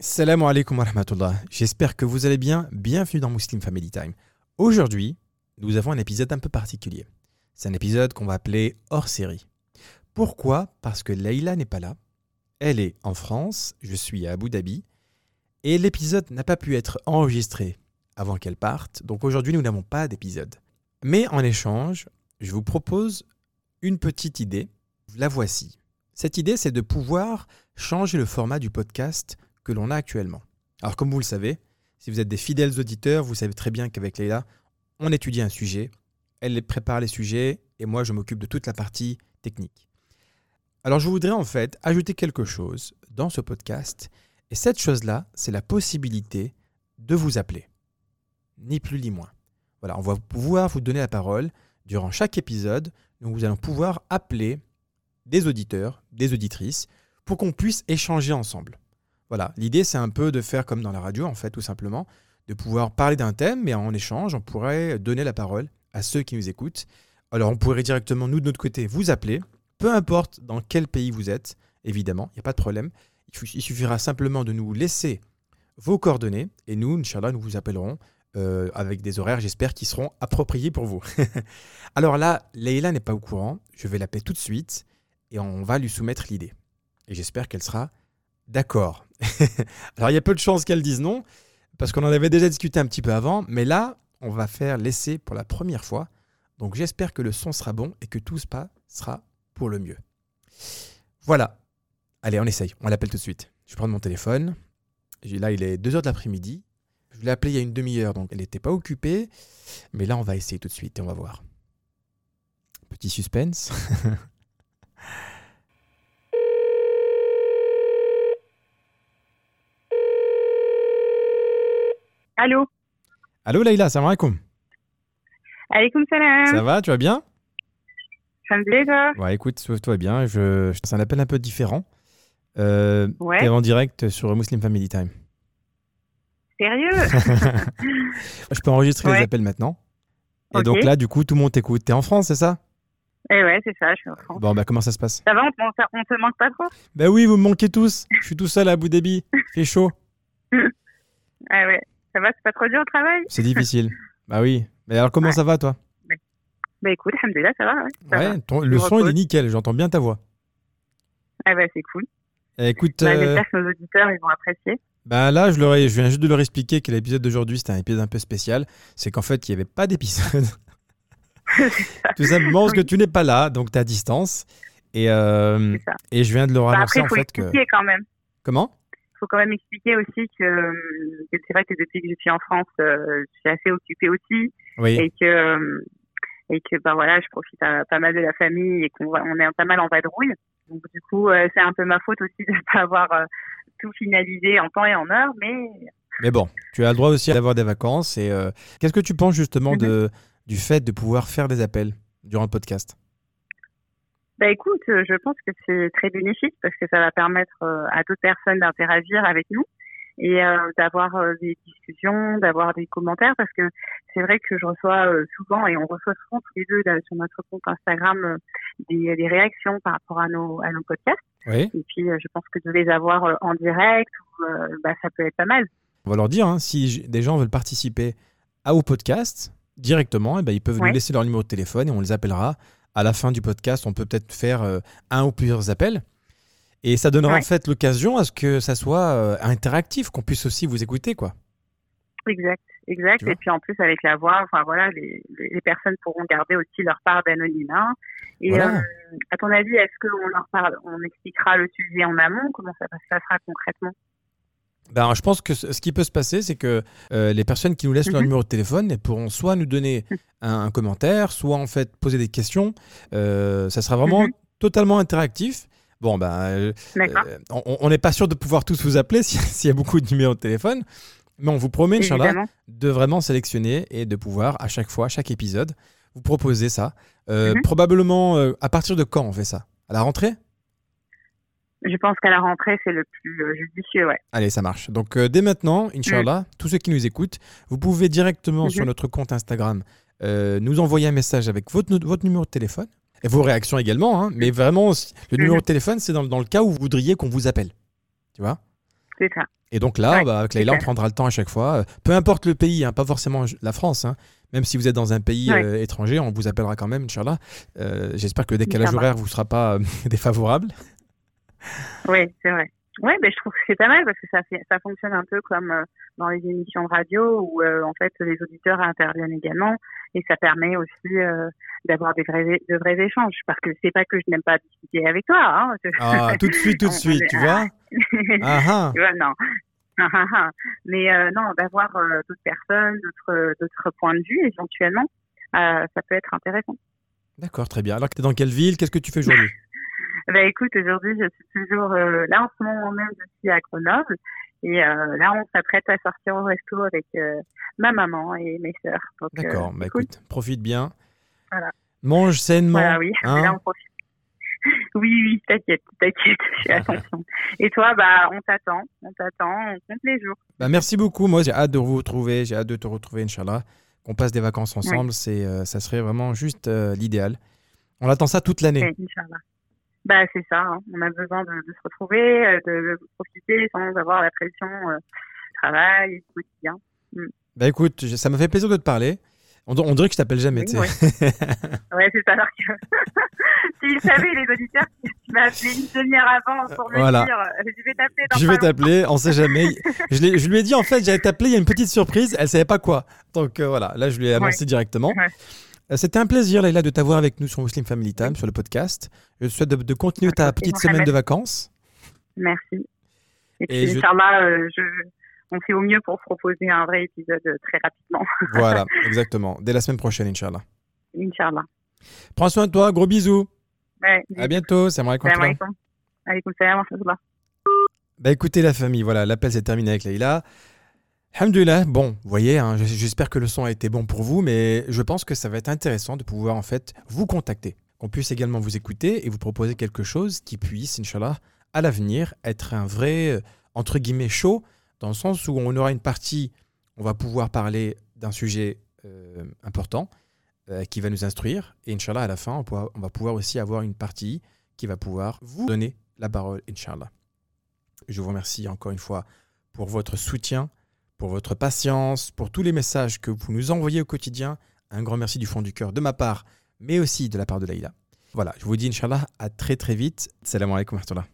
Salam alaikum wa rahmatullah. J'espère que vous allez bien. Bienvenue dans Muslim Family Time. Aujourd'hui, nous avons un épisode un peu particulier. C'est un épisode qu'on va appeler hors série. Pourquoi? Parce que Leïla n'est pas là. Elle est en France, je suis à Abu Dhabi. Et l'épisode n'a pas pu être enregistré avant qu'elle parte. Donc aujourd'hui, nous n'avons pas d'épisode. Mais en échange, je vous propose une petite idée. La voici. Cette idée, c'est de pouvoir changer le format du podcast que l'on a actuellement. Alors comme vous le savez, si vous êtes des fidèles auditeurs, vous savez très bien qu'avec Leïla, on étudie un sujet, elle prépare les sujets et moi je m'occupe de toute la partie technique. Alors je voudrais en fait ajouter quelque chose dans ce podcast et cette chose-là, c'est la possibilité de vous appeler. Ni plus ni moins. Voilà, on va pouvoir vous donner la parole durant chaque épisode. Donc vous allons pouvoir appeler des auditeurs, des auditrices, pour qu'on puisse échanger ensemble. Voilà, l'idée c'est un peu de faire comme dans la radio en fait, tout simplement, de pouvoir parler d'un thème, mais en échange, on pourrait donner la parole à ceux qui nous écoutent. Alors on pourrait directement, nous de notre côté, vous appeler, peu importe dans quel pays vous êtes, évidemment, il n'y a pas de problème. Il suffira simplement de nous laisser vos coordonnées et nous, Inch'Allah, nous vous appellerons euh, avec des horaires, j'espère, qui seront appropriés pour vous. Alors là, Leïla n'est pas au courant, je vais l'appeler tout de suite et on va lui soumettre l'idée. Et j'espère qu'elle sera d'accord. Alors il y a peu de chances qu'elle dise non, parce qu'on en avait déjà discuté un petit peu avant, mais là, on va faire l'essai pour la première fois. Donc j'espère que le son sera bon et que tout se sera pour le mieux. Voilà. Allez, on essaye. On l'appelle tout de suite. Je prends mon téléphone. Là, il est 2h de l'après-midi. Je l'ai appelé il y a une demi-heure, donc elle n'était pas occupée. Mais là, on va essayer tout de suite et on va voir. Petit suspense. Allô Allô Leïla, salam alaikum. Alaikum salam. Ça va, tu vas bien Ça me plaît, toi Ouais, écoute, va bien. Je, c'est un appel un peu différent. Euh, ouais. T'es en direct sur Muslim Family Time. Sérieux Je peux enregistrer les appels maintenant. Et donc là, du coup, tout le monde t'écoute. T'es en France, c'est ça Eh ouais, c'est ça, je suis en France. Bon, bah comment ça se passe Ça va, on, on, te manque pas trop Bah oui, vous me manquez tous. Je suis tout seul à Abu Dhabi. Il fait chaud. ah ouais. Ça va, c'est pas trop dur au travail C'est difficile. bah oui. Mais alors, comment ça va, toi? Bah écoute, alhamdoulilah, ça va. Ouais, ouais le son, il est nickel. J'entends bien ta voix. Ah bah, c'est cool. Eh, écoute. Bah, J'espère que nos auditeurs, ils vont apprécier. Bah là, je, leur ai, je viens juste de leur expliquer que l'épisode d'aujourd'hui, c'était un épisode un peu spécial. C'est qu'en fait, il n'y avait pas d'épisode. Tout simplement parce que tu n'es pas là, donc tu à distance. Et, euh, et je viens de leur bah, annoncer après, en fait que. quand même. Comment? Faut quand même expliquer aussi que, que c'est vrai que depuis que je suis en France, euh, je suis assez occupée aussi. Oui. Et que, et que ben voilà, je profite à, pas mal de la famille et qu'on on est pas mal en vadrouille. Donc du coup, euh, c'est un peu ma faute aussi de ne pas avoir euh, tout finalisé en temps et en heure, mais. Mais bon, tu as le droit aussi d'avoir des vacances. Et qu'est-ce que tu penses justement de, du fait de pouvoir faire des appels durant le podcast? Bah écoute, euh, je pense que c'est très bénéfique parce que ça va permettre euh, à d'autres personnes d'interagir avec nous et euh, d'avoir des discussions, d'avoir des commentaires parce que c'est vrai que je reçois souvent et on reçoit souvent tous les deux sur notre compte Instagram des, des, réactions par rapport à nos, à nos podcasts. Oui. Et puis je pense que de les avoir en direct, bah, ça peut être pas mal. On va leur dire, hein, si des gens veulent participer à au podcast directement, et eh ben, ils peuvent nous laisser leur numéro de téléphone et on les appellera à la fin du podcast, on peut peut-être faire euh, un ou plusieurs appels. Et ça donnera en fait l'occasion à ce que ça soit euh, interactif, qu'on puisse aussi vous écouter, quoi. Exact, exact. Et puis en plus avec la voix, enfin voilà, les, personnes pourront garder aussi leur part d'anonymat. Et euh, à ton avis, est-ce qu'on leur parle, on expliquera le sujet en amont? Comment ça se passera concrètement? Ben, je pense que ce qui peut se passer, c'est que euh, les personnes qui nous laissent leur mhm. numéro de téléphone elles pourront soit nous donner un, commentaire, soit en fait poser des questions. Euh, ça sera vraiment mhm. totalement interactif. Bon, ben, euh, on n'est pas sûr de pouvoir tous vous appeler s'il y a beaucoup de numéros de téléphone, mais on vous promet, Inch'Allah, de vraiment sélectionner et de pouvoir, à chaque fois, à chaque épisode, vous proposer ça. Mhm. Probablement, à partir de quand on fait ça? À la rentrée? Je pense qu'à la rentrée, c'est le plus euh, judicieux, ouais. Allez, ça marche. Donc, euh, dès maintenant, Inch'Allah, mm. tous ceux qui nous écoutent, vous pouvez directement sur mm-hmm. notre compte Instagram euh, nous envoyer un message avec votre, votre numéro de téléphone et vos réactions également. Hein, mais vraiment, le numéro de mm-hmm. téléphone, c'est dans, dans, le cas où vous voudriez qu'on vous appelle. Tu vois? C'est ça. Et donc là, Ouais, bah, avec Leïla, on prendra le temps à chaque fois. Peu importe le pays, hein, pas forcément la France. hein. Même si vous êtes dans un pays Ouais. euh, étranger, on vous appellera quand même, Inch'Allah. J'espère que le décalage horaire ne vous sera pas défavorable. Oui, c'est vrai. Ouais, ben je trouve que c'est pas mal parce que ça fait, ça fonctionne un peu comme euh, dans les émissions de radio où euh, en fait les auditeurs interviennent également et ça permet aussi euh, d'avoir des vrais, de vrais échanges parce que c'est pas que je n'aime pas discuter avec toi. Hein, Ah, tout de suite, tout de suite, tu vois Ah, ah. Tu vois, non. Ah, ah. Mais non, d'avoir d'autres personnes, d'autres, points de vue éventuellement, ça peut être intéressant. D'accord, très bien. Alors que tu es dans quelle ville? Qu'est-ce que tu fais aujourd'hui? Bah écoute, aujourd'hui je suis toujours euh, là en ce moment même je suis à Grenoble et euh, là on s'apprête à sortir au resto avec euh, ma maman et mes sœurs. D'accord, bah cool. écoute, profite bien. Voilà. Mange sainement. Voilà, oui, hein. là on profite. Oui, oui, t'inquiète, t'inquiète, fais attention. Et toi, bah on t'attend, on t'attend, on compte les jours. Bah, merci beaucoup. Moi, j'ai hâte de vous retrouver. J'ai hâte de te retrouver, Inch'Allah. Qu'on passe des vacances ensemble. C'est, euh, ça serait vraiment juste euh, l'idéal. On attend ça toute l'année. Ouais, Inch'Allah. Bah c'est ça, hein. on a besoin de, de se retrouver, euh, de, de profiter sans avoir la pression euh, du travail, du quotidien. Bah écoute, ça me fait plaisir de te parler. On, on dirait que je t'appelle jamais. Oui, ouais. Ouais, c'est ça. Alors que s'ils savaient, les auditeurs, tu m'as appelé une demi-heure avant pour me Voilà. dire euh, je vais t'appeler je vais t'appeler, on sait jamais. je, lui ai dit en fait, j'allais t'appeler, il y a une petite surprise, elle savait pas quoi. Donc euh, voilà, là je lui ai annoncé directement. Ouais. Euh, C'était un plaisir, Leïla, de t'avoir avec nous sur Muslim Family Time, sur le podcast. Je te souhaite de, de continuer ta petite Mohamed. semaine de vacances. Merci. Et puis, Et je- Inch'Allah, euh, je... on fait au mieux pour proposer un vrai épisode euh, très rapidement. Voilà, exactement. Dès la semaine prochaine, Inch'Allah. Inch'Allah. Prends soin de toi, gros bisous. Ouais, À bientôt, c'est moi Salam alaikum. Alaikum salam rahmatullah. Bah écoutez la famille, voilà, l'appel s'est terminé avec Leïla. Alhamdulillah, bon, vous voyez, hein, j'espère que le son a été bon pour vous, mais je pense que ça va être intéressant de pouvoir en fait vous contacter, qu'on puisse également vous écouter et vous proposer quelque chose qui puisse, Inch'Allah, à l'avenir, être un vrai, euh, entre guillemets, show, dans le sens où on aura une partie, on va pouvoir parler d'un sujet euh, important euh, qui va nous instruire, et Inch'Allah, à la fin, on, on va pouvoir aussi avoir une partie qui va pouvoir vous donner la parole, Inch'Allah. Je vous remercie encore une fois pour votre soutien, pour votre patience, pour tous les messages que vous nous envoyez au quotidien. Un grand merci du fond du cœur de ma part, mais aussi de la part de Laïla. Voilà, je vous dis Inch'Allah à très très vite. Salam alaikum wa.